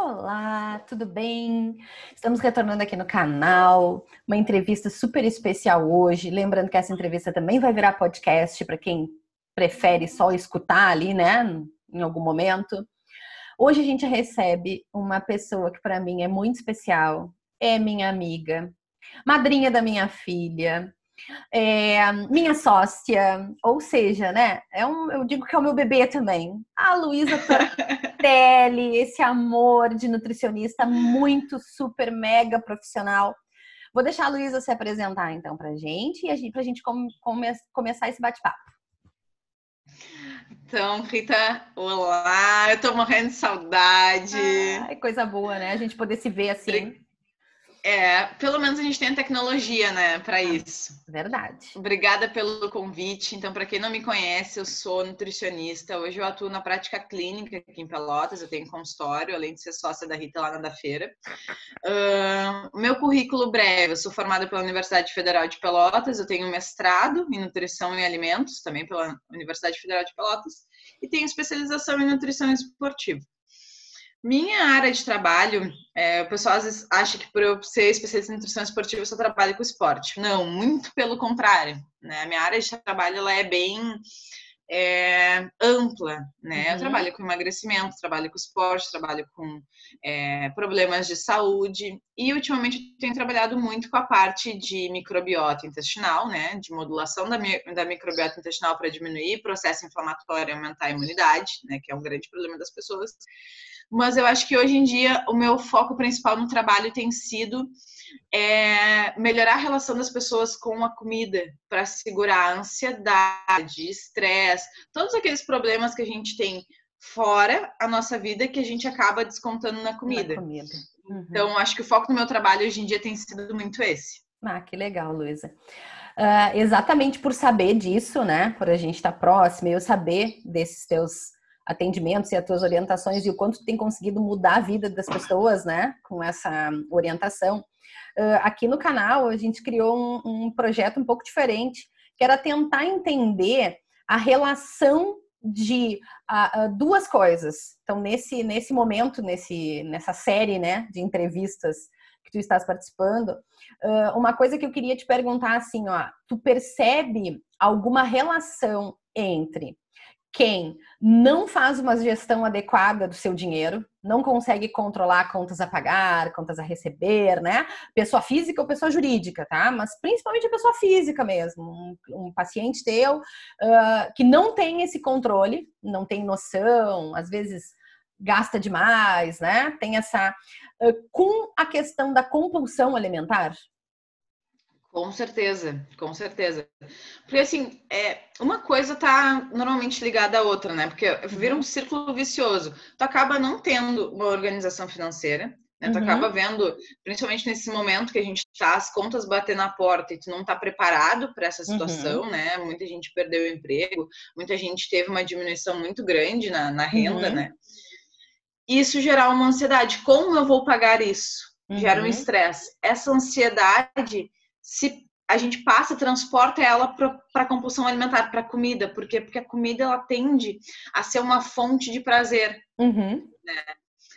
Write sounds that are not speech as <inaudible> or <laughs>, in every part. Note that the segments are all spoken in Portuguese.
Olá, tudo bem? Estamos retornando aqui no canal, uma entrevista super especial hoje. Lembrando que essa entrevista também vai virar podcast para quem prefere só escutar ali, né, em algum momento. Hoje a gente recebe uma pessoa que para mim é muito especial, é minha amiga, madrinha da minha filha, é, minha sócia, ou seja, né? É um, eu digo que é o meu bebê também. A Luísa Tortelli, <laughs> esse amor de nutricionista muito, super, mega profissional. Vou deixar a Luísa se apresentar então pra gente e a gente, pra gente come, come, começar esse bate-papo. Então, Rita, olá, eu tô morrendo de saudade. Ai, coisa boa, né? A gente poder se ver assim. É, pelo menos a gente tem a tecnologia, né, para isso. Verdade. Obrigada pelo convite. Então, para quem não me conhece, eu sou nutricionista. Hoje eu atuo na prática clínica aqui em Pelotas. Eu tenho consultório, além de ser sócia da Rita lá na da feira. Uh, meu currículo breve: eu sou formada pela Universidade Federal de Pelotas. Eu tenho mestrado em nutrição e alimentos, também pela Universidade Federal de Pelotas, e tenho especialização em nutrição esportiva. Minha área de trabalho, é, o pessoal às vezes acha que por eu ser especialista em nutrição esportiva eu só trabalho com esporte. Não, muito pelo contrário. Né? A minha área de trabalho ela é bem é, ampla, né? Uhum. Eu trabalho com emagrecimento, trabalho com esporte, trabalho com é, problemas de saúde e ultimamente eu tenho trabalhado muito com a parte de microbiota intestinal, né? De modulação da, da microbiota intestinal para diminuir processo inflamatório e aumentar a imunidade, né? Que é um grande problema das pessoas mas eu acho que hoje em dia o meu foco principal no trabalho tem sido é, melhorar a relação das pessoas com a comida para segurar a ansiedade, estresse, todos aqueles problemas que a gente tem fora a nossa vida que a gente acaba descontando na comida. Na comida. Uhum. Então, acho que o foco do meu trabalho hoje em dia tem sido muito esse. Ah, que legal, Luísa. Uh, exatamente por saber disso, né? Por a gente estar tá próximo e eu saber desses teus atendimentos e as tuas orientações e o quanto tu tem conseguido mudar a vida das pessoas, né, com essa orientação. Uh, aqui no canal a gente criou um, um projeto um pouco diferente, que era tentar entender a relação de uh, duas coisas. Então, nesse, nesse momento, nesse, nessa série né, de entrevistas que tu estás participando, uh, uma coisa que eu queria te perguntar assim, ó, tu percebe alguma relação entre quem não faz uma gestão adequada do seu dinheiro, não consegue controlar contas a pagar, contas a receber, né? Pessoa física ou pessoa jurídica, tá? Mas principalmente a pessoa física mesmo. Um, um paciente teu uh, que não tem esse controle, não tem noção, às vezes gasta demais, né? Tem essa. Uh, com a questão da compulsão alimentar, com certeza, com certeza. Porque assim, é, uma coisa tá normalmente ligada à outra, né? Porque vira um uhum. círculo vicioso. Tu acaba não tendo uma organização financeira, né? Tu uhum. acaba vendo, principalmente nesse momento que a gente tá, as contas bater na porta e tu não tá preparado para essa situação, uhum. né? Muita gente perdeu o emprego, muita gente teve uma diminuição muito grande na, na renda, uhum. né? Isso gerar uma ansiedade. Como eu vou pagar isso? Gera um uhum. estresse. Essa ansiedade se a gente passa, transporta ela para a compulsão alimentar, para a comida. Por quê? Porque a comida ela tende a ser uma fonte de prazer. Uhum. Né?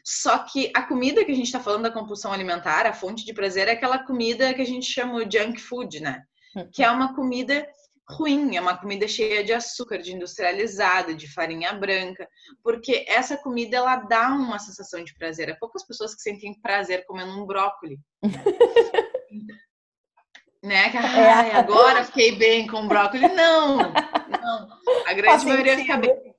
Só que a comida que a gente está falando da compulsão alimentar, a fonte de prazer, é aquela comida que a gente chama de junk food, né? Uhum. Que é uma comida ruim, é uma comida cheia de açúcar, de industrializada, de farinha branca, porque essa comida ela dá uma sensação de prazer. Há poucas pessoas que sentem prazer comendo um brócolis. <laughs> né? Que, é. agora fiquei bem com brócolis. Não, não. A grande maioria fica bem com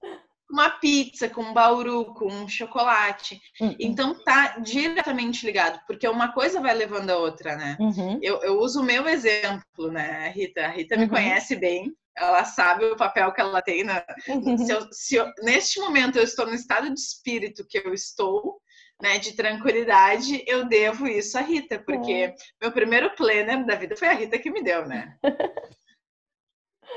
uma pizza, com um bauru, com um chocolate. Uhum. Então tá diretamente ligado, porque uma coisa vai levando a outra, né? Uhum. Eu, eu uso o meu exemplo, né, Rita? A Rita me uhum. conhece bem. Ela sabe o papel que ela tem na. Uhum. Se eu, se eu, neste momento eu estou no estado de espírito que eu estou, né, de tranquilidade, eu devo isso à Rita, porque é. meu primeiro planner da vida foi a Rita que me deu, né? <laughs>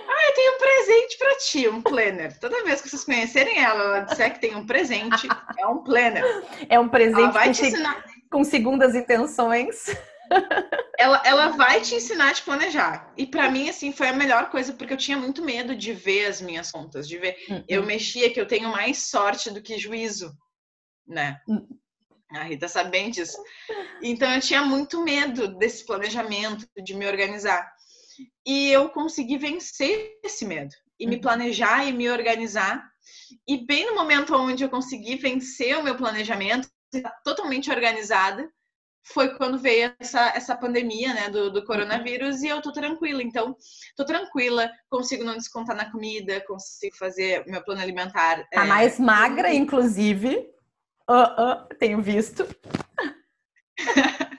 Ah, eu tenho um presente para ti, um planner. Toda vez que vocês conhecerem ela, ela disser que tem um presente, é um planner. É um presente vai te ensinar... com segundas intenções. <laughs> Ela, ela vai te ensinar a te planejar. E para mim, assim, foi a melhor coisa, porque eu tinha muito medo de ver as minhas contas, de ver. Uhum. Eu mexia que eu tenho mais sorte do que juízo, né? Uhum. A Rita sabe bem disso. Então eu tinha muito medo desse planejamento, de me organizar. E eu consegui vencer esse medo e me uhum. planejar e me organizar. E bem no momento onde eu consegui vencer o meu planejamento, totalmente organizada, foi quando veio essa, essa pandemia, né, do, do coronavírus e eu tô tranquila. Então, tô tranquila, consigo não descontar na comida, consigo fazer meu plano alimentar. A é... mais magra, inclusive. Uh, uh, tenho visto. <laughs>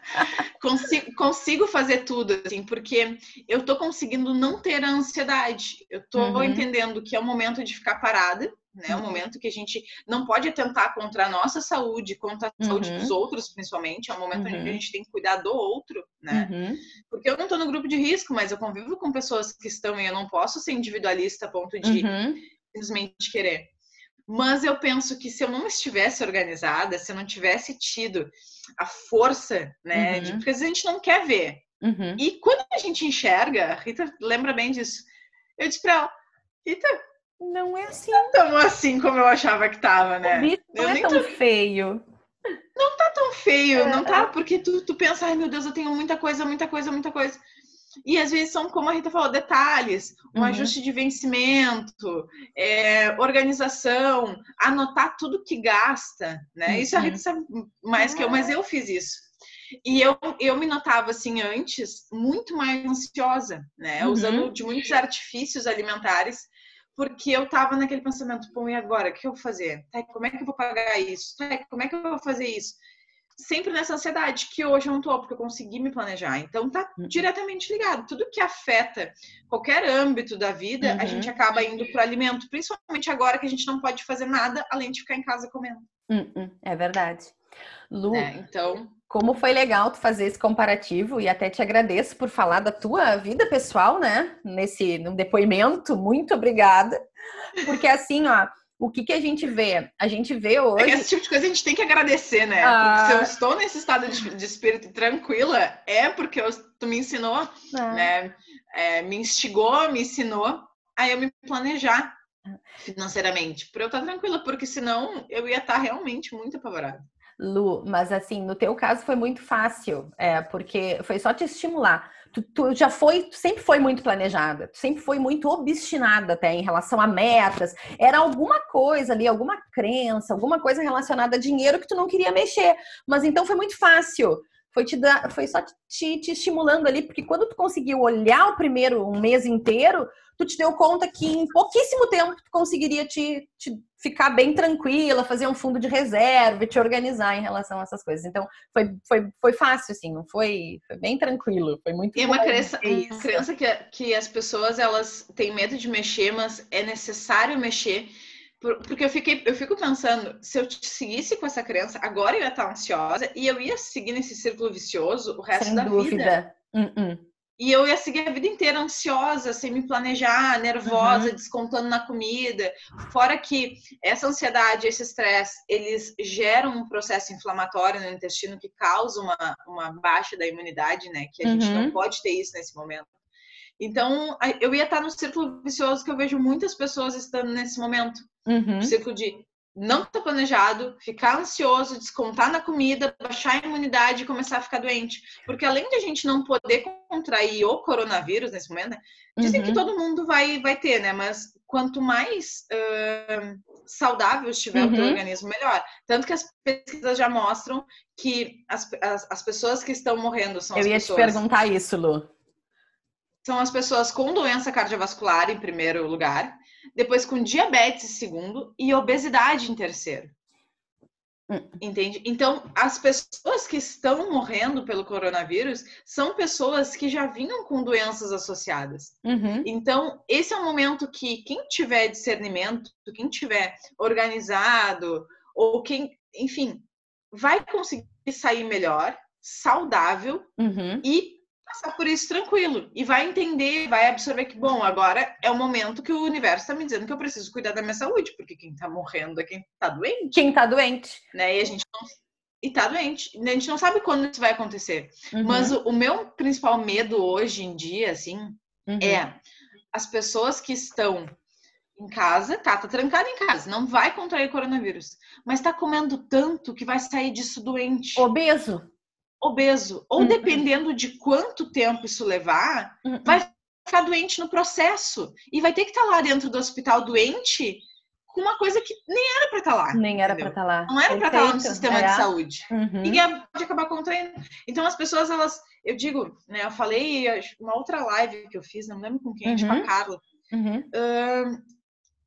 consigo, consigo fazer tudo, assim, porque eu tô conseguindo não ter a ansiedade. Eu tô uhum. entendendo que é o momento de ficar parada, né? É um momento que a gente não pode atentar contra a nossa saúde, contra a uhum. saúde dos outros, principalmente. É um momento uhum. onde a gente tem que cuidar do outro, né? Uhum. Porque eu não estou no grupo de risco, mas eu convivo com pessoas que estão e eu não posso ser individualista a ponto de uhum. simplesmente querer. Mas eu penso que se eu não estivesse organizada, se eu não tivesse tido a força, né? De, uhum. porque a gente não quer ver. Uhum. E quando a gente enxerga, a Rita lembra bem disso. Eu disse pra ela, Rita, não é assim. Não tá tão assim como eu achava que tava, né? O não é tão tô... feio. Não tá tão feio, é. não tá? Porque tu, tu pensa, ai meu Deus, eu tenho muita coisa, muita coisa, muita coisa. E às vezes são, como a Rita falou, detalhes, um uhum. ajuste de vencimento, é, organização, anotar tudo que gasta, né? Uhum. Isso a Rita sabe mais que eu, mas eu fiz isso. E eu, eu me notava assim antes muito mais ansiosa, né? Uhum. Usando de muitos artifícios alimentares porque eu tava naquele pensamento, pô, e agora? O que eu vou fazer? Tá, como é que eu vou pagar isso? Tá, como é que eu vou fazer isso? Sempre nessa ansiedade, que hoje eu não tô, porque eu consegui me planejar. Então tá uhum. diretamente ligado. Tudo que afeta qualquer âmbito da vida, uhum. a gente acaba indo pro alimento, principalmente agora que a gente não pode fazer nada além de ficar em casa comendo. Uhum. É verdade. Lu, é, então como foi legal tu fazer esse comparativo e até te agradeço por falar da tua vida pessoal, né? Nesse no depoimento, muito obrigada. Porque assim, ó, o que que a gente vê? A gente vê hoje. É esse tipo de coisa a gente tem que agradecer, né? Ah... Se eu estou nesse estado de, de, espírito tranquila, é porque eu, tu me ensinou, ah. né? É, me instigou, me ensinou a eu me planejar financeiramente, para eu estar tranquila, porque senão eu ia estar realmente muito apavorada. Lu, mas assim, no teu caso foi muito fácil, é, porque foi só te estimular. Tu, tu, já foi, tu sempre foi muito planejada, tu sempre foi muito obstinada até em relação a metas. Era alguma coisa ali, alguma crença, alguma coisa relacionada a dinheiro que tu não queria mexer. Mas então foi muito fácil. Foi, te dar, foi só te, te estimulando ali, porque quando tu conseguiu olhar o primeiro um mês inteiro, tu te deu conta que em pouquíssimo tempo tu conseguiria te, te ficar bem tranquila, fazer um fundo de reserva, te organizar em relação a essas coisas. Então, foi, foi, foi fácil, assim, não foi, foi bem tranquilo, foi muito E é uma crença, uma crença que, que as pessoas, elas têm medo de mexer, mas é necessário mexer, porque eu, fiquei, eu fico pensando, se eu seguisse com essa crença, agora eu ia estar ansiosa e eu ia seguir nesse círculo vicioso o resto Sem da dúvida. vida. Uh -uh. E eu ia seguir a vida inteira ansiosa, sem me planejar, nervosa, uhum. descontando na comida. Fora que essa ansiedade, esse estresse, eles geram um processo inflamatório no intestino que causa uma, uma baixa da imunidade, né? Que a uhum. gente não uhum. pode ter isso nesse momento. Então, eu ia estar no círculo vicioso que eu vejo muitas pessoas estando nesse momento. Uhum. círculo de não está planejado, ficar ansioso, descontar na comida, baixar a imunidade e começar a ficar doente. Porque além de a gente não poder contrair o coronavírus nesse momento, né? dizem uhum. que todo mundo vai, vai ter, né? Mas quanto mais uh, saudável estiver uhum. o teu uhum. organismo, melhor. Tanto que as pesquisas já mostram que as, as, as pessoas que estão morrendo são Eu as ia pessoas... te perguntar isso, Lu. São as pessoas com doença cardiovascular, em primeiro lugar, depois com diabetes em segundo e obesidade em terceiro. Hum. Entende? Então, as pessoas que estão morrendo pelo coronavírus são pessoas que já vinham com doenças associadas. Uhum. Então, esse é um momento que quem tiver discernimento, quem tiver organizado, ou quem, enfim, vai conseguir sair melhor, saudável uhum. e passar por isso tranquilo e vai entender, vai absorver que, bom, agora é o momento que o universo está me dizendo que eu preciso cuidar da minha saúde, porque quem está morrendo é quem está doente. Quem está doente. Né? E a gente não. E tá doente. A gente não sabe quando isso vai acontecer. Uhum. Mas o, o, meu principal medo hoje em dia, assim, uhum. é as pessoas que estão em casa, tá, tá trancado em casa, não vai contrair coronavírus, mas tá comendo tanto que vai sair disso doente. Obeso. Obeso. Ou uhum. dependendo de quanto tempo isso levar, uhum. vai ficar doente no processo. E vai ter que estar tá lá dentro do hospital doente com uma coisa que nem era para estar tá lá. Nem era para estar tá lá. Não era para estar lá no sistema é. de saúde. Uhum. E pode acabar contraindo. Então as pessoas, elas, eu digo, né, eu falei uma outra live que eu fiz, não lembro com quem, uhum. tipo a Carla. Uhum. Uh,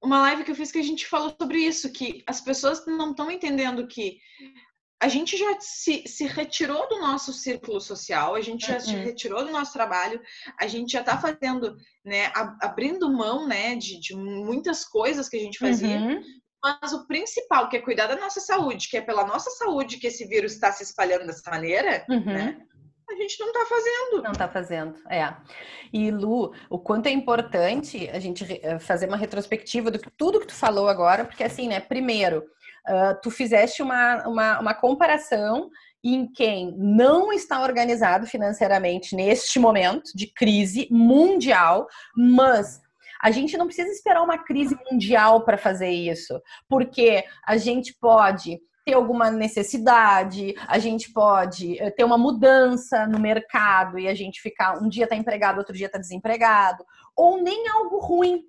uma live que eu fiz que a gente falou sobre isso, que as pessoas não estão entendendo que a gente já se, se, retirou do nosso círculo social, a gente já uhum. se retirou do nosso trabalho, a gente já está fazendo, né, abrindo mão, né, de, de, muitas coisas que a gente fazia. Uhum. Mas o principal, que é cuidar da nossa saúde, que é pela nossa saúde que esse vírus está se espalhando dessa maneira, uhum. né? A gente não está fazendo. Não está fazendo, é. E Lu, o quanto é importante a gente eh, fazer uma retrospectiva do que tudo que tu falou agora, porque assim, né? Primeiro, uh, tu fizeste uma, uma, uma comparação em quem não está organizado financeiramente neste momento de crise mundial, mas a gente não precisa esperar uma crise mundial para fazer isso, porque a gente pode ter alguma necessidade, a gente pode eh, ter uma mudança no mercado e a gente ficar um dia está empregado, outro dia está desempregado, ou nem algo ruim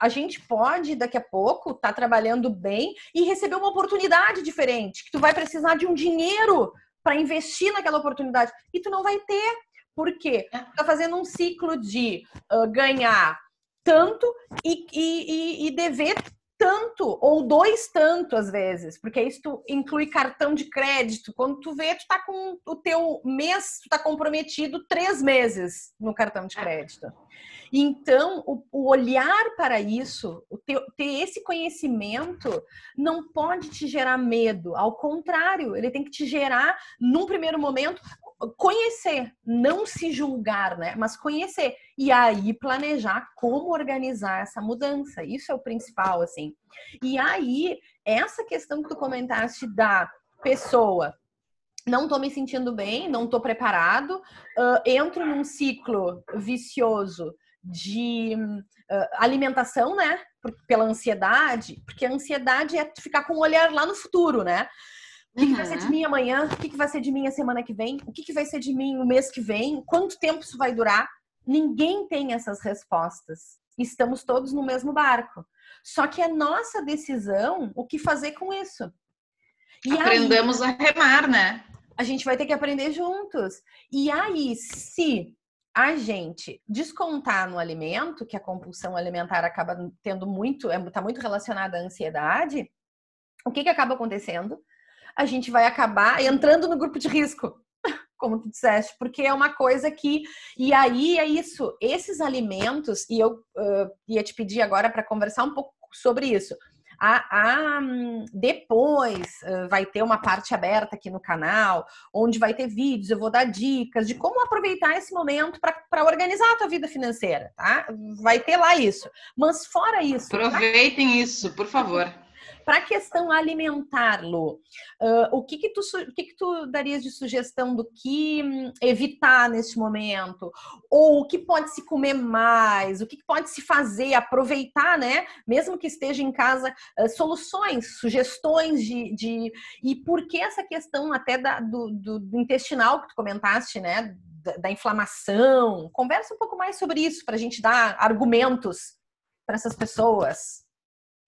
a gente pode daqui a pouco estar tá trabalhando bem e receber uma oportunidade diferente, que tu vai precisar de um dinheiro para investir naquela oportunidade e tu não vai ter. Por quê? Tu tá fazendo um ciclo de uh, ganhar tanto e, e, e, dever tanto, ou dois tanto às vezes, porque isso inclui cartão de crédito. Quando tu vê, tu tá com o teu mês, tu tá comprometido três meses no cartão de crédito. Então, o, o olhar para isso, o ter, ter esse conhecimento, não pode te gerar medo. Ao contrário, ele tem que te gerar, num primeiro momento, conhecer, não se julgar, né? Mas conhecer e aí planejar como organizar essa mudança. Isso é o principal, assim. E aí essa questão que tu comentaste da pessoa não estou me sentindo bem, não estou preparado, uh, entro num ciclo vicioso de uh, alimentação, né? Pela ansiedade, porque a ansiedade é ficar com o olhar lá no futuro, né? O que, uhum. que, vai ser de uhum. mim amanhã? O que, que, vai ser de mim a semana que vem? O que, que vai ser de mim o mês que vem? Quanto tempo isso vai durar? Ninguém tem essas respostas. Estamos todos no mesmo barco. Só que é nossa decisão o que fazer com isso. E Aprendamos aí, a remar, né? A gente vai ter que aprender juntos. E aí, se a gente descontar no alimento, que a compulsão alimentar acaba tendo muito, está é, muito relacionada à ansiedade, o que, que acaba acontecendo? A gente vai acabar entrando no grupo de risco, como tu disseste, porque é uma coisa que. E aí é isso, esses alimentos, e eu uh, ia te pedir agora para conversar um pouco sobre isso. A, a, depois uh, vai ter uma parte aberta aqui no canal, onde vai ter vídeos, eu vou dar dicas de como aproveitar esse momento para organizar a tua vida financeira, tá? Vai ter lá isso. Mas fora isso. Aproveitem tá? isso, por favor. Para a questão alimentar, Lu, uh, o, que, que, tu, o que, que tu darias de sugestão do que hum, evitar neste momento? Ou o que pode se comer mais? O que, que pode se fazer? Aproveitar, né? Mesmo que esteja em casa, uh, soluções, sugestões de, de. E por que essa questão até da, do, do, do intestinal que tu comentaste, né? Da, da inflamação. Conversa um pouco mais sobre isso para a gente dar argumentos para essas pessoas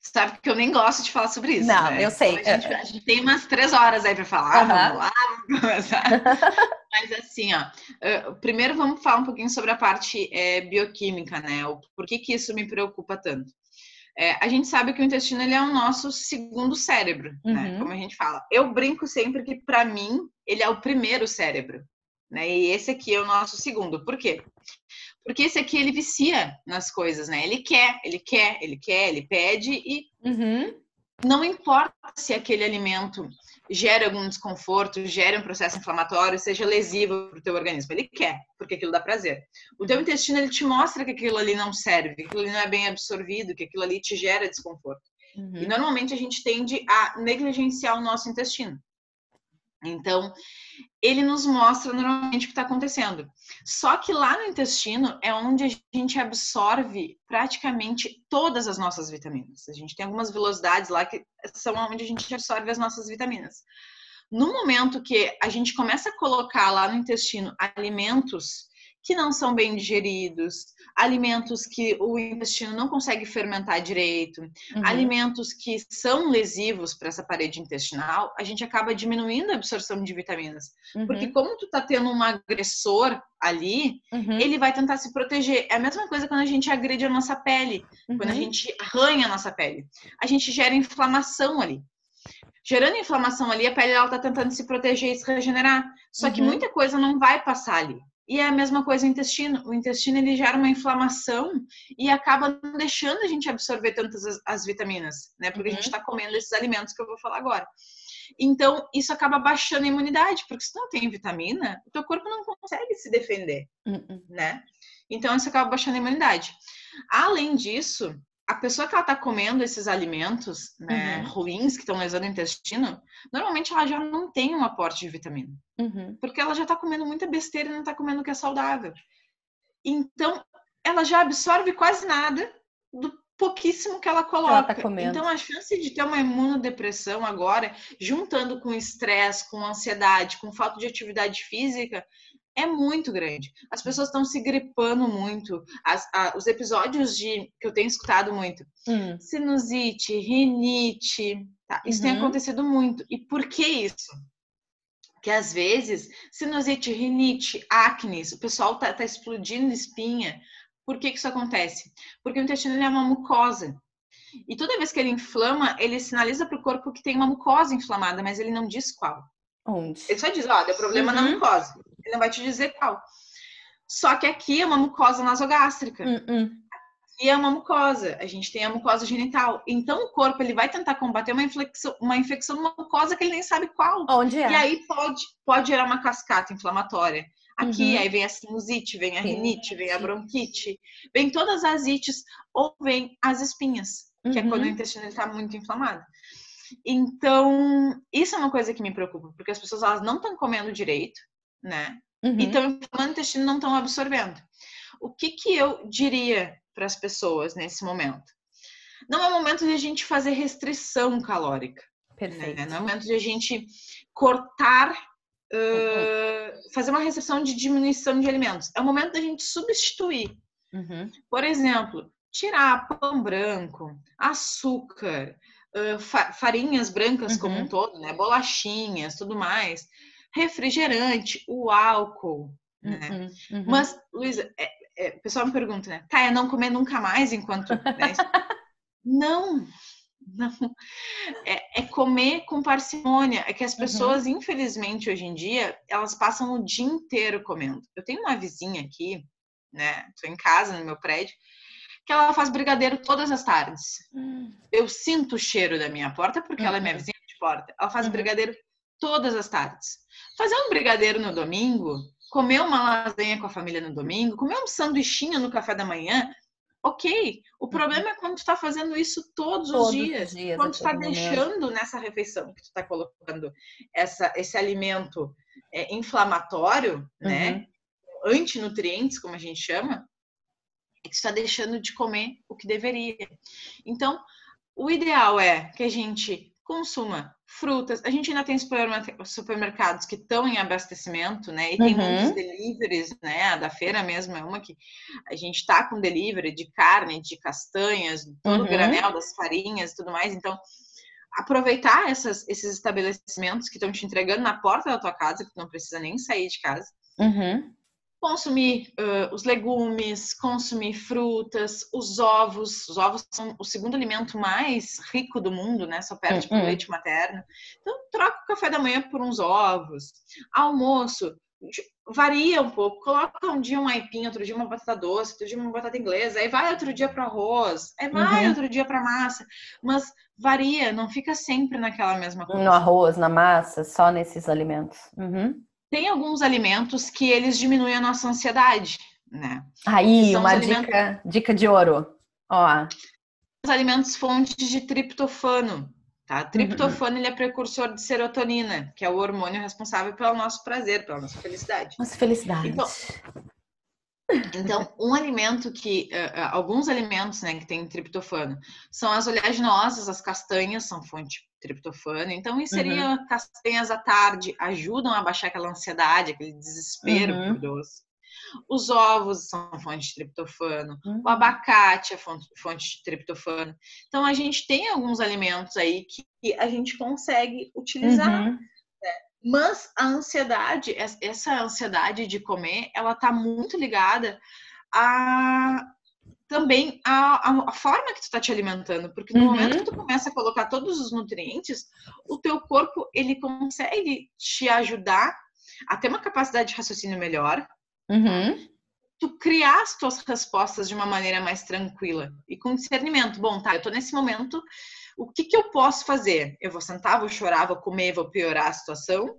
sabe que eu nem gosto de falar sobre isso. Não, né? eu sei. Então, a, gente, a, gente, tem umas três horas aí para falar. Uhum. Vamos lá, vamos começar. <laughs> Mas assim, ó, uh, primeiro vamos falar um pouquinho sobre a parte é, bioquímica, né? O, por que, que isso me preocupa tanto? É, a gente sabe que o intestino ele é o nosso segundo cérebro, né? uhum. né? Como a gente fala. Eu brinco sempre que para mim ele é o primeiro cérebro, né? E esse aqui é o nosso segundo. Por quê? Porque esse aqui ele vicia nas coisas, né? Ele quer, ele quer, ele quer, ele pede e uhum. não importa se aquele alimento gera algum desconforto, gera um processo inflamatório, seja lesivo para o teu organismo. Ele quer, porque aquilo dá prazer. O teu intestino ele te mostra que aquilo ali não serve, que aquilo ali não é bem absorvido, que aquilo ali te gera desconforto. Uhum. E normalmente a gente tende a negligenciar o nosso intestino. Então, ele nos mostra normalmente o que está acontecendo. Só que lá no intestino é onde a gente absorve praticamente todas as nossas vitaminas. A gente tem algumas velocidades lá que são onde a gente absorve as nossas vitaminas. No momento que a gente começa a colocar lá no intestino alimentos que não são bem digeridos, alimentos que o intestino não consegue fermentar direito, uhum. alimentos que são lesivos para essa parede intestinal, a gente acaba diminuindo a absorção de vitaminas. Uhum. Porque como tu tá tendo um agressor ali, uhum. ele vai tentar se proteger. É a mesma coisa quando a gente agride a nossa pele, quando a uhum. gente arranha a nossa pele. A gente gera inflamação ali gerando inflamação ali, a pele ela tá tentando se proteger e se regenerar. Só uhum. que muita coisa não vai passar ali. E é a mesma coisa o intestino. O intestino ele gera uma inflamação e acaba não deixando a gente absorver tantas as, as vitaminas, né? Porque uhum. a gente está uhum. comendo esses alimentos que eu vou falar agora. Então, isso acaba baixando a imunidade, porque se não tem vitamina, o teu corpo não consegue se defender, uhum. né? Então, isso acaba baixando a imunidade. Além disso, a pessoa que ela está comendo esses alimentos né, uhum. ruins que estão lesando o intestino, normalmente ela já não tem um aporte de vitamina. Uhum. Porque ela já está comendo muita besteira e não está comendo o que é saudável. Então, ela já absorve quase nada do pouquíssimo que ela coloca. Ela tá então, a chance de ter uma imunodepressão agora, juntando com estresse, com ansiedade, com falta de atividade física, é muito grande. As pessoas estão se gripando muito. As, a, os episódios de que eu tenho escutado muito, hum. sinusite, rinite, tá? isso uhum. tem acontecido muito. E por que isso? Que às vezes sinusite, rinite, acne, o pessoal tá, tá explodindo espinha. Por que, que isso acontece? Porque o intestino é uma mucosa. E toda vez que ele inflama, ele sinaliza para o corpo que tem uma mucosa inflamada, mas ele não diz qual. Onde? Ele só diz, ó, deu problema uhum. na mucosa. Ele não vai te dizer qual. Só que aqui é uma mucosa nasogástrica. Uhum. E é uma mucosa. A gente tem a mucosa genital. Então o corpo ele vai tentar combater uma infecção, uma infecção numa mucosa que ele nem sabe qual. Onde é? E aí pode, pode gerar uma cascata inflamatória. Aqui, uhum. aí vem a sinusite, vem a rinite, vem a bronquite, vem todas as ites, ou vem as espinhas, que é quando o uhum. intestino está muito inflamado. Então, isso é uma coisa que me preocupa, porque as pessoas elas não estão comendo direito, né? Uhum. Então, inflamando o intestino não estão absorvendo. O que que eu diria para as pessoas nesse momento? Não é o momento de a gente fazer restrição calórica. Perfeito. Né? Não é momento de a gente cortar, uh, uhum. fazer uma restrição de diminuição de alimentos. É o momento da gente substituir. Uhum. Por exemplo, tirar pão branco, açúcar, farinhas brancas uhum. como um todo, né? Bolachinhas, tudo mais. Refrigerante, o álcool, né? Uhum. Uhum. Mas, Luísa, é, é, o pessoal me pergunta, né? Tá, é não comer nunca mais enquanto. Né? <laughs> não, não. É, é, comer com parcimônia. É que as uhum. pessoas, uhum. infelizmente, hoje em dia, elas passam o dia inteiro comendo. Eu tenho uma vizinha aqui, né? Tô em casa, no meu prédio, que ela faz brigadeiro todas as tardes. Hum. Eu sinto o cheiro da minha porta porque uhum. ela é minha uhum. vizinha de porta. Ela faz uhum. brigadeiro todas as tardes. Fazer um brigadeiro no domingo, comer uma lasanha com a família no domingo, comer um sanduichinho no café da manhã, ok. O uhum. problema é quando tu tá fazendo isso todos, todos os dias. Os dias quando tu tá deixando nessa refeição que tu tá colocando essa, esse alimento é, inflamatório, né? Uhum. Antinutrientes, como a gente chama, é está deixando de comer o que deveria. Então, o ideal é que a gente consuma frutas. A gente ainda tem supermercados que estão em abastecimento, né? E tem uhum. muitos deliveries, né? A da feira mesmo é uma que a gente está com delivery de carne, de castanhas, todo uhum. granel das farinhas e tudo mais. Então, aproveitar essas, esses estabelecimentos que estão te entregando na porta da tua casa, que tu não precisa nem sair de casa. Uhum consumir uh, os legumes, consumir frutas, os ovos. Os ovos são o segundo alimento mais rico do mundo, né? Só perde uhum. leite materno. Então, troca o café da manhã por uns ovos. Almoço, varia um pouco. Coloca um dia um aipim, outro dia uma batata doce, outro dia uma batata inglesa. Aí vai outro dia para arroz, aí vai uhum. outro dia para massa. Mas varia, não fica sempre naquela mesma coisa. No arroz, na massa, só nesses alimentos. Uhum tem alguns alimentos que eles diminuem a nossa ansiedade, né? Aí, uma alimentos... dica, dica de ouro. Ó. Os alimentos fontes de triptofano, Tá? Triptofano uhum. ele é precursor de serotonina, que é o hormônio responsável pelo nosso prazer, pela nossa felicidade. Nossa felicidade. Então, então um alimento que uh, alguns alimentos, né, que tem triptofano, são as oleaginosas, as castanhas são fonte de triptofano. Então, seria uhum. castanhas à tarde, ajudam a baixar aquela ansiedade, aquele desespero uhum. por doce. Os ovos são fonte de triptofano, uhum. o abacate é fonte, fonte de triptofano. Então, a gente tem alguns alimentos aí que a gente consegue utilizar. Uhum. Mas a ansiedade, essa ansiedade de comer, ela tá muito ligada a também a, a, forma que tu está te alimentando, porque no uhum. momento que tu começa a colocar todos os nutrientes, o teu corpo ele consegue te ajudar a ter uma capacidade de raciocínio melhor, Uhum. Tu criar as tuas respostas de uma maneira mais tranquila e com discernimento. Bom, tá, eu tô nesse momento, o que que eu posso fazer? Eu vou sentar, vou chorar, vou comer, vou piorar a situação?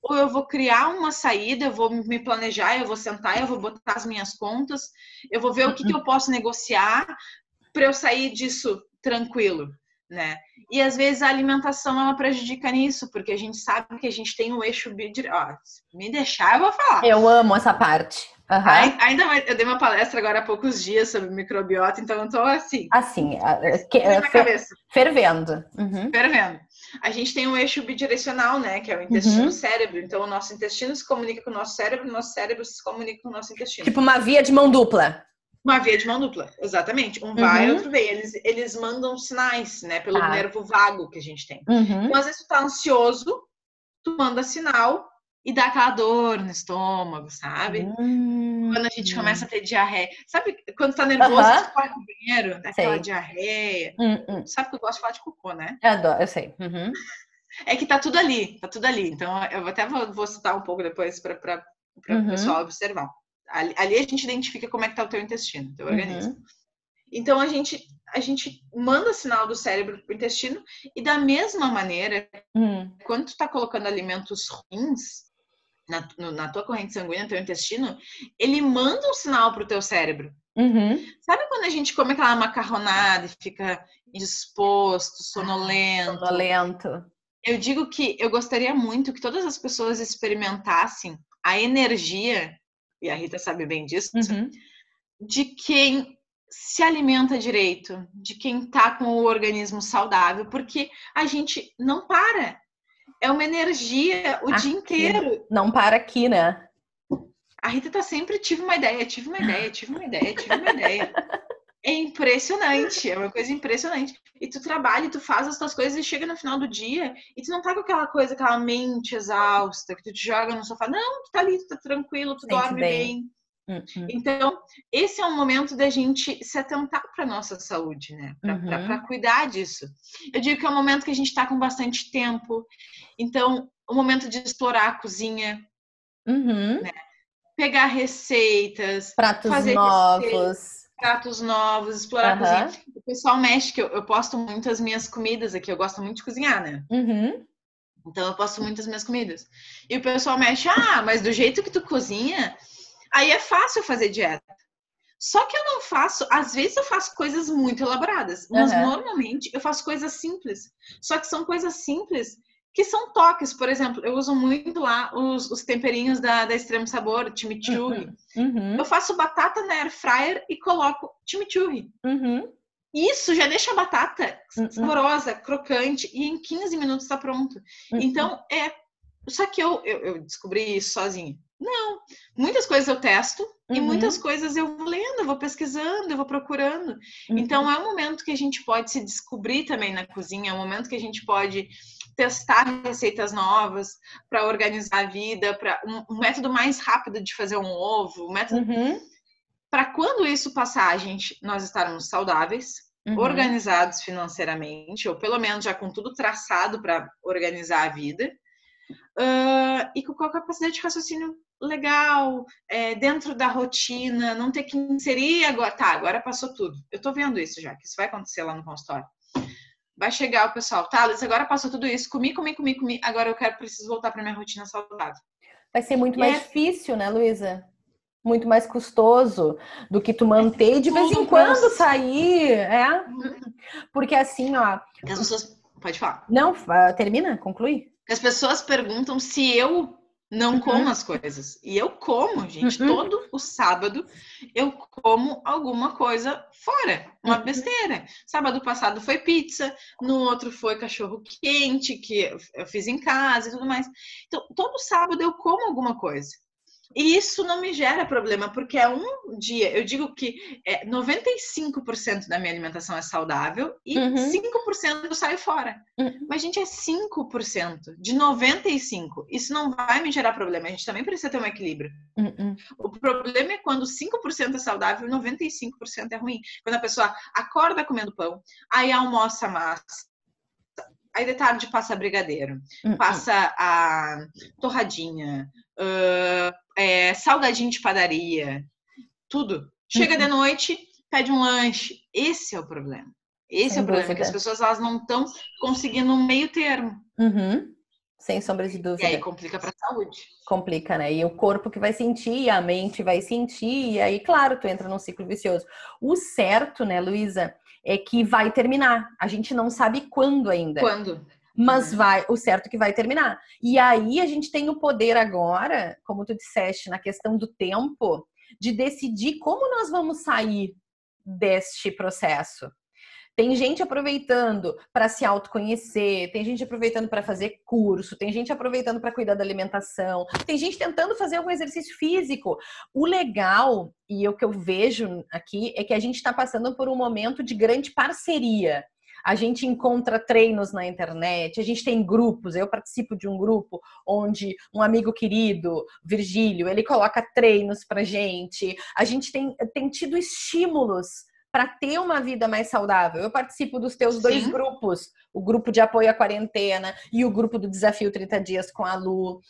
Ou eu vou criar uma saída, eu vou me planejar, eu vou sentar, eu vou botar as minhas contas, eu vou ver o que que eu posso negociar para eu sair disso tranquilo, né? E às vezes a alimentação ela prejudica nisso, porque a gente sabe que a gente tem um eixo bidirecional. me deixar, eu vou falar. Eu amo essa parte. Uhum. Ainda mais, eu dei uma palestra agora há poucos dias sobre microbiota, então eu tô assim. Assim, que, na fer, fervendo. Uhum. Fervendo. A gente tem um eixo bidirecional, né? Que é o intestino-cérebro. Uhum. Então, o nosso intestino se comunica com o nosso cérebro, o nosso cérebro se comunica com o nosso intestino. Tipo uma via de mão dupla. Uma via de mão dupla, exatamente. Um vai, uhum. outro vem. Eles, eles mandam sinais, né? Pelo ah. nervo vago que a gente tem. Uhum. Então, às vezes, tu tá ansioso, tu manda sinal e dá aquela dor no estômago, sabe? Uhum. Quando a gente começa a ter diarreia. Sabe quando tá nervoso, tu corre no banheiro, dá aquela diarreia. Uhum. Sabe que eu gosto de falar de cocô, né? Eu adoro, eu sei. Uhum. É que tá tudo ali, tá tudo ali. Então, eu até vou, vou citar um pouco depois para o uhum. pessoal observar. Ali, ali, a gente identifica como é que tá o teu intestino, teu organismo. Uhum. Então a gente a gente manda sinal do cérebro para o intestino e da mesma maneira, uhum. quando tu tá colocando alimentos ruins na, no, na tua corrente sanguínea, no teu intestino, ele manda um sinal para o teu cérebro. Uhum. Sabe quando a gente come aquela macarronada e fica indisposto, sonolento? Ah, sonolento. Eu digo que eu gostaria muito que todas as pessoas experimentassem a energia e a Rita sabe bem disso, uhum. de quem se alimenta direito, de quem tá com o organismo saudável, porque a gente não para. É uma energia o aqui. dia inteiro. Não para aqui, né? A Rita tá sempre, tive uma ideia, tive uma ideia, tive uma ideia, tive uma ideia. <laughs> É impressionante, é uma coisa impressionante. E tu trabalha, tu faz as tuas coisas e chega no final do dia e tu não tá com aquela coisa, aquela mente exausta, que tu te joga no sofá. Não, tu tá ali, tu tá tranquilo, tu Sente dorme bem. bem. Uhum. Então, esse é um momento da gente se atentar para nossa saúde, né? Para uhum. cuidar disso. Eu digo que é um momento que a gente está com bastante tempo. Então, o momento de explorar a cozinha, uhum. né? pegar receitas, pratos novos. Receitas pratos novos, explorar uhum. a cozinha. O pessoal mexe, que eu, eu, posto muito as minhas comidas aqui, eu gosto muito de cozinhar, né? Uhum. Então eu posto muitas minhas comidas. E o pessoal mexe, ah, mas do jeito que tu cozinha, aí é fácil fazer dieta. Só que eu não faço, às vezes eu faço coisas muito elaboradas, mas uhum. normalmente eu faço coisas simples. Só que são coisas simples que são toques, por exemplo, eu uso muito lá os, os temperinhos da, da Extremo Sabor, chimichurri. Uhum. uhum. Eu faço batata na air fryer e coloco chimichurri. Uhum. Isso já deixa a batata uhum. saborosa, crocante e em 15 minutos está pronto. Uhum. Então é só que eu, eu, eu, descobri isso sozinha. Não, muitas coisas eu testo uhum. e muitas coisas eu vou lendo, eu vou pesquisando, eu vou procurando. Uhum. Então é um momento que a gente pode se descobrir também na cozinha, é um momento que a gente pode testar receitas novas para organizar a vida, para um, um, método mais rápido de fazer um ovo, um método uhum. para quando isso passar, a gente nós estarmos saudáveis, uhum. organizados financeiramente, ou pelo menos já com tudo traçado para organizar a vida. Uh, e com a capacidade de raciocínio legal, é, dentro da rotina, não ter que inserir agora. Tá, agora passou tudo. Eu tô vendo isso já, que isso vai acontecer lá no consultório. Vai chegar o pessoal, tá, Liz, agora passou tudo isso, comi, comi, comi, comi, agora eu quero, preciso voltar para minha rotina saudável. Vai ser muito e mais é... difícil, né, Luísa? Muito mais custoso do que tu manter de vez em quando sair, é? Porque assim, ó. As pessoas pode falar. Não, termina, conclui. As pessoas perguntam se eu não uhum. como as coisas. E eu como, gente. Uhum. Todo o sábado eu como alguma coisa fora, uma uhum. besteira. Sábado passado foi pizza, no outro foi cachorro quente, que eu fiz em casa e tudo mais. Então, todo sábado eu como alguma coisa. E isso não me gera problema, porque é um dia. Eu digo que é 95% da minha alimentação é saudável e uhum. 5% eu saio fora. Uhum. Mas, gente, é 5% de 95%. Isso não vai me gerar problema. A gente também precisa ter um equilíbrio. Uhum. O problema é quando 5% é saudável e 95% é ruim. Quando a pessoa acorda comendo pão, aí almoça massa, aí de tarde passa brigadeiro, uhum. passa a torradinha, uh, é, salgadinho de padaria, tudo. Chega uhum. de noite, pede um lanche. Esse é o problema. Esse Sem é o problema, dúvida. que as pessoas elas não estão conseguindo um meio termo. Uhum. Sem sombra de dúvida. E aí complica para a saúde. Complica, né? E o corpo que vai sentir, a mente vai sentir, e aí, claro, tu entra num ciclo vicioso. O certo, né, Luísa, é que vai terminar. A gente não sabe quando ainda. Quando? Mas uhum. vai, o certo é que vai terminar. E aí a gente tem o poder agora, como tu disseste, na questão do tempo, de decidir como nós vamos sair deste processo. Tem gente aproveitando para se autoconhecer, tem gente aproveitando para fazer curso, tem gente aproveitando para cuidar da alimentação, tem gente tentando fazer algum exercício físico. O legal, e o que eu vejo aqui, é que a gente está passando por um momento de grande parceria a gente encontra treinos na internet, a gente tem grupos. Eu participo de um grupo onde um amigo querido, Virgílio, ele coloca treinos pra gente. A gente tem, tem tido estímulos para ter uma vida mais saudável. Eu participo dos teus Sim. dois grupos, o grupo de apoio à quarentena e o grupo do desafio 30 dias com a Lu, uh,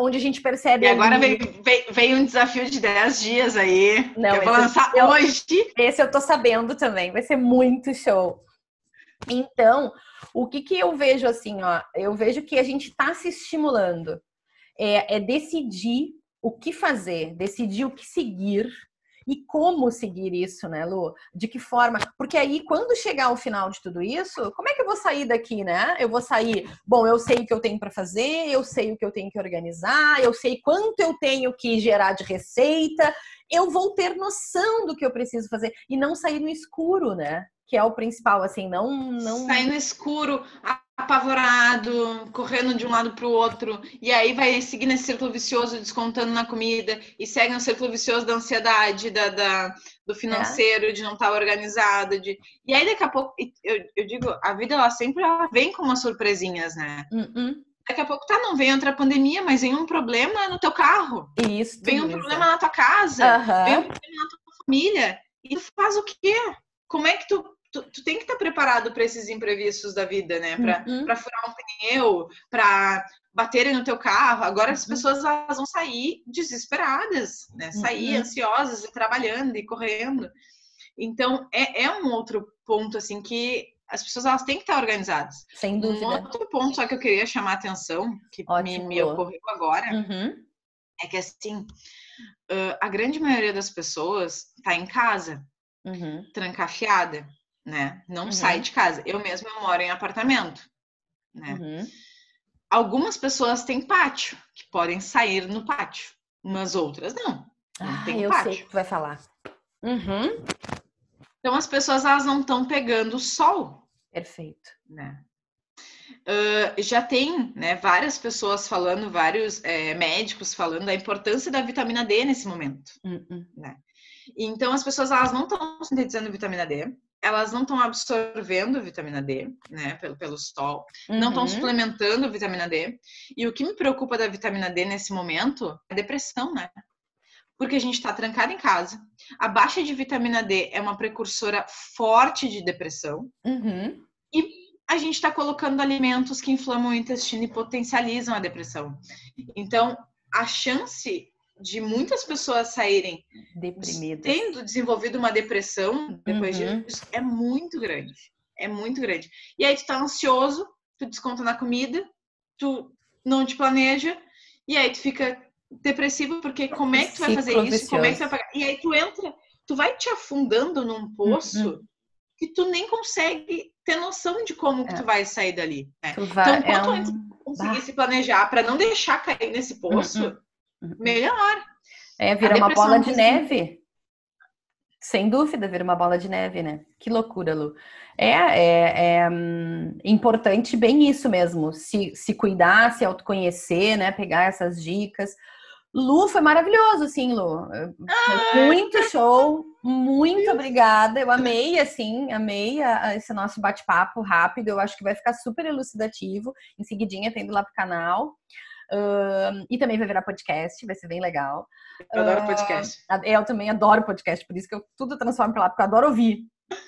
onde a gente percebe. E agora ali... vem, vem, um desafio de 10 dias aí. Não, eu vou lançar eu, hoje. Esse eu tô sabendo também, vai ser muito show. Então, o que, que eu vejo assim, ó? Eu vejo que a gente está se estimulando. É, é decidir o que fazer, decidir o que seguir e como seguir isso, né, Lu? De que forma? Porque aí, quando chegar ao final de tudo isso, como é que eu vou sair daqui, né? Eu vou sair, bom, eu sei o que eu tenho para fazer, eu sei o que eu tenho que organizar, eu sei quanto eu tenho que gerar de receita, eu vou ter noção do que eu preciso fazer e não sair no escuro, né? Que é o principal, assim, não. não... Sair no escuro, apavorado, correndo de um lado para o outro, e aí vai seguir nesse círculo vicioso, descontando na comida, e segue no círculo vicioso da ansiedade, da, da do financeiro, é. de não estar tá organizado. De... E aí, daqui a pouco, eu, eu digo, a vida ela sempre ela vem com umas surpresinhas, né? Uh -uh. Daqui a pouco, tá, não vem outra pandemia, mas vem um problema no teu carro. Isso. Vem um problema na tua casa. Vem um problema na tua família. E tu faz o quê? Como é que tu tu, tu tem que estar preparado para esses imprevistos da vida, né? Para uhum. furar um pneu, para baterem no teu carro. Agora as uhum. pessoas elas vão sair desesperadas, né? Sair uhum. ansiosas e trabalhando e correndo. Então é, é um outro ponto assim que as pessoas elas têm que estar organizadas. Sem dúvida. Um outro ponto só que eu queria chamar a atenção, que me, me, ocorreu agora, uhum. é que assim, a grande maioria das pessoas está em casa, uhum. trancafiada né? Não uhum. sai de casa. Eu mesma eu moro em apartamento, né? Uhum. Algumas pessoas têm pátio, que podem sair no pátio, umas outras não. não ah, eu pátio. sei o que tu vai falar. Uhum. Então as pessoas elas não estão pegando sol. Perfeito. Né? Uh, já tem né, várias pessoas falando, vários é, médicos falando da importância da vitamina D nesse momento. Uhum. Né? Então as pessoas elas não estão sintetizando vitamina D, elas não estão absorvendo vitamina D, né, pelo, pelo sol, uhum. não estão suplementando vitamina D. E o que me preocupa da vitamina D nesse momento é a depressão, né? Porque a gente está trancado em casa. A baixa de vitamina D é uma precursora forte de depressão. Uhum. E a gente está colocando alimentos que inflamam o intestino e potencializam a depressão. Então, a chance de muitas pessoas saírem deprimidas, tendo desenvolvido uma depressão depois uhum. disso, é muito grande. É muito grande. E aí tu tá ansioso, tu desconta na comida, tu não te planeja, e aí tu fica depressivo porque como é que tu vai fazer isso? Como é que tu vai pagar? E aí tu entra, tu vai te afundando num poço uhum. que tu nem consegue ter noção de como que É. tu vai sair dali. né? Vai- Então, é quanto um- antes conseguir se planejar para não deixar cair nesse poço, Hum, hum. Melhor. É, vira uma bola é de neve. Sem dúvida, vira uma bola de neve, né? Que loucura, Lu. É, é, é, hum, importante bem isso mesmo, se, se cuidar, se autoconhecer, né? Pegar essas dicas. Lu, foi maravilhoso, sim, Lu. Foi muito show, muito obrigada. Eu amei, assim, amei a- a esse nosso bate-papo rápido. Eu acho que vai ficar super elucidativo. Em seguidinha, tendo lá pro canal. E também vai virar podcast, vai ser bem legal. Eu adoro Ah, podcast. Eu também adoro podcast, por isso que eu tudo transformo pra lá, porque eu adoro ouvir.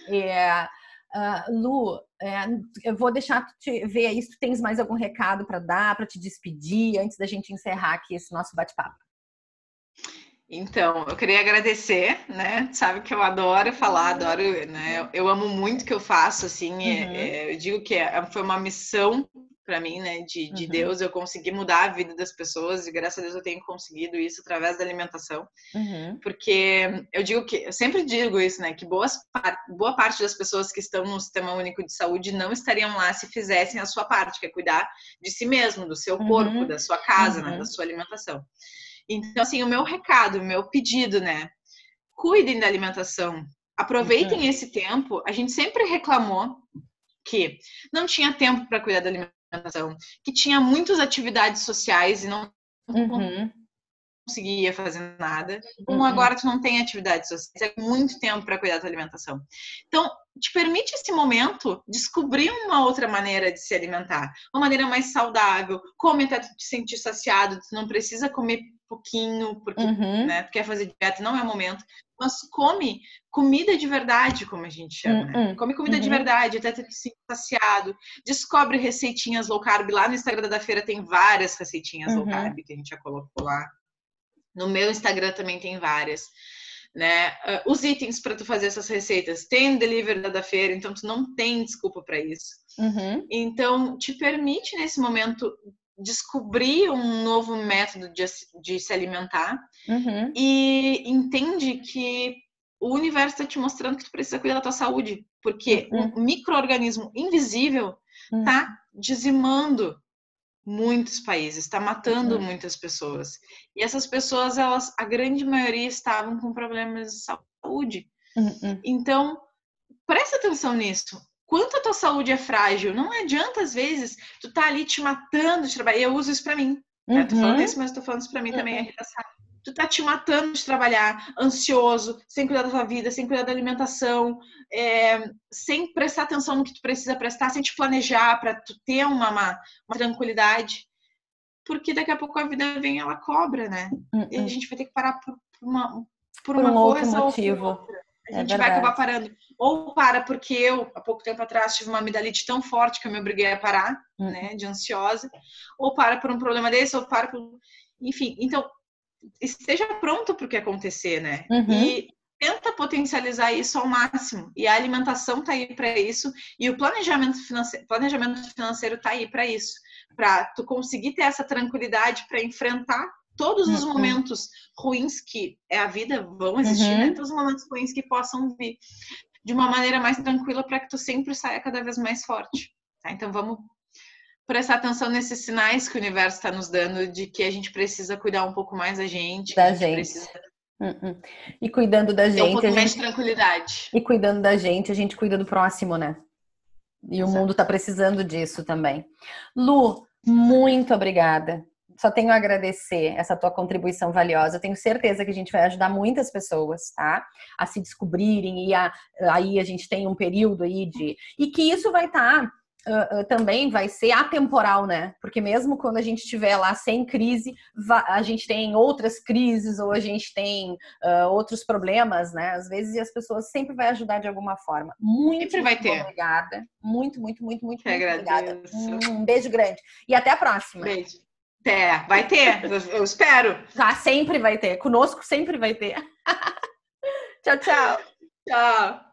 É, ah, Lu, é, eu vou deixar te ver aí se tu tens mais algum recado para dar, para te despedir, antes da gente encerrar aqui esse nosso bate-papo. Então, eu queria agradecer, né? Sabe que eu adoro falar, adoro, né? Eu, amo muito o que eu faço, assim. é- Uhum. é, eu digo que é- foi uma missão para mim, né? De, de Uhum. Deus, eu consegui mudar a vida das pessoas e graças a Deus eu tenho conseguido isso através da alimentação. Uhum. Porque eu digo que, eu sempre digo isso, né? Que boas, boa parte das pessoas que estão no Sistema Único de Saúde não estariam lá se fizessem a sua parte, que é cuidar de si mesmo, do seu corpo, Uhum. da sua casa, né? Uhum. Da sua alimentação. Então, assim, o meu recado, o meu pedido, né? Cuidem da alimentação. Aproveitem Uhum. esse tempo. A gente sempre reclamou que não tinha tempo para cuidar da alimentação, que tinha muitas atividades sociais e não Uhum. Conseguia fazer nada. Uhum. Um agora tu não tem atividades sociais, é muito tempo para cuidar da tua alimentação. Então, te permite esse momento descobrir uma outra maneira de se alimentar, uma maneira mais saudável, come até tu te sentir saciado, tu não precisa comer pouquinho, porque Uhum. né, tu quer fazer dieta, não é o momento, mas come comida de verdade, como a gente chama, né? Uhum. Come comida de Uhum. verdade, até tu te sentir saciado. Descobre receitinhas low carb, lá no Instagram da feira tem várias receitinhas low Uhum. carb que a gente já colocou lá. No meu Instagram também tem várias. Né? Ah, os itens para tu fazer essas receitas tem delivery da feira, então tu não tem desculpa para isso. Uhum. Então, te permite nesse momento descobrir um novo método de, de se alimentar Uhum. e entende que o universo está te mostrando que tu precisa cuidar da tua saúde, porque Uhum. um microorganismo invisível Uhum. está dizimando muitos países, está matando Uhum. muitas pessoas. E essas pessoas, elas, a grande maioria estavam com problemas de saúde. Uhum. Então, presta atenção nisso. Quanto a tua saúde é frágil, não adianta às vezes tu tá ali te matando de trabalhar. Eu uso isso para mim. Né? Tô falando Uhum. isso, mas tô falando isso para mim também, a Uhum. Tu tá te matando de trabalhar, ansioso, sem cuidar da tua vida, sem cuidar da alimentação, é, sem prestar atenção no que tu precisa prestar, sem te planejar para tu ter uma, uma, uma tranquilidade. Porque daqui a pouco a vida vem e ela cobra, né? E a Uhum. gente vai ter que parar por, uma, por Por uma um outro coisa ou por motivo. outra. A É gente vai verdade. acabar parando. Ou para porque eu, há pouco tempo atrás, tive uma amidalite tão forte que eu me obriguei a parar, Uhum. né, de ansiosa. Ou para por um problema desse, ou para por... Enfim, então, esteja pronto para o que acontecer, né? Uhum. E tenta potencializar isso ao máximo. E a alimentação tá aí para isso. E o planejamento financeiro, planejamento financeiro tá aí para isso. Para tu conseguir ter essa tranquilidade para enfrentar todos os Uhum. momentos ruins que é a vida vão existir, Uhum. né? Todos os momentos ruins que possam vir de uma maneira mais tranquila para que tu sempre saia cada vez mais forte. Tá? Então vamos prestar atenção nesses sinais que o universo está nos dando de que a gente precisa cuidar um pouco mais da gente, Da gente, gente. precisa Uhum. E cuidando da ter um gente, pouco mais de gente tranquilidade. E cuidando da gente, a gente cuida do próximo, né? E o Exato. mundo tá precisando disso também. Lu, muito obrigada. Só tenho a agradecer essa tua contribuição valiosa. Eu tenho certeza que a gente vai ajudar muitas pessoas, tá? A se descobrirem e a, aí a gente tem um período aí de e que isso vai estar também vai ser atemporal, né? Porque mesmo quando a gente estiver lá sem crise, a gente tem outras crises ou a gente tem ah, outros problemas, né? Às vezes as pessoas sempre vai ajudar de alguma forma. Muito, Sempre vai muito ter. obrigada. Muito, muito, muito, muito, muito obrigada. Um beijo grande. E até a próxima. Beijo. É, vai ter, eu- eu espero. Já sempre vai ter. Conosco sempre vai ter. <laughs> tchau, tchau. Tchau.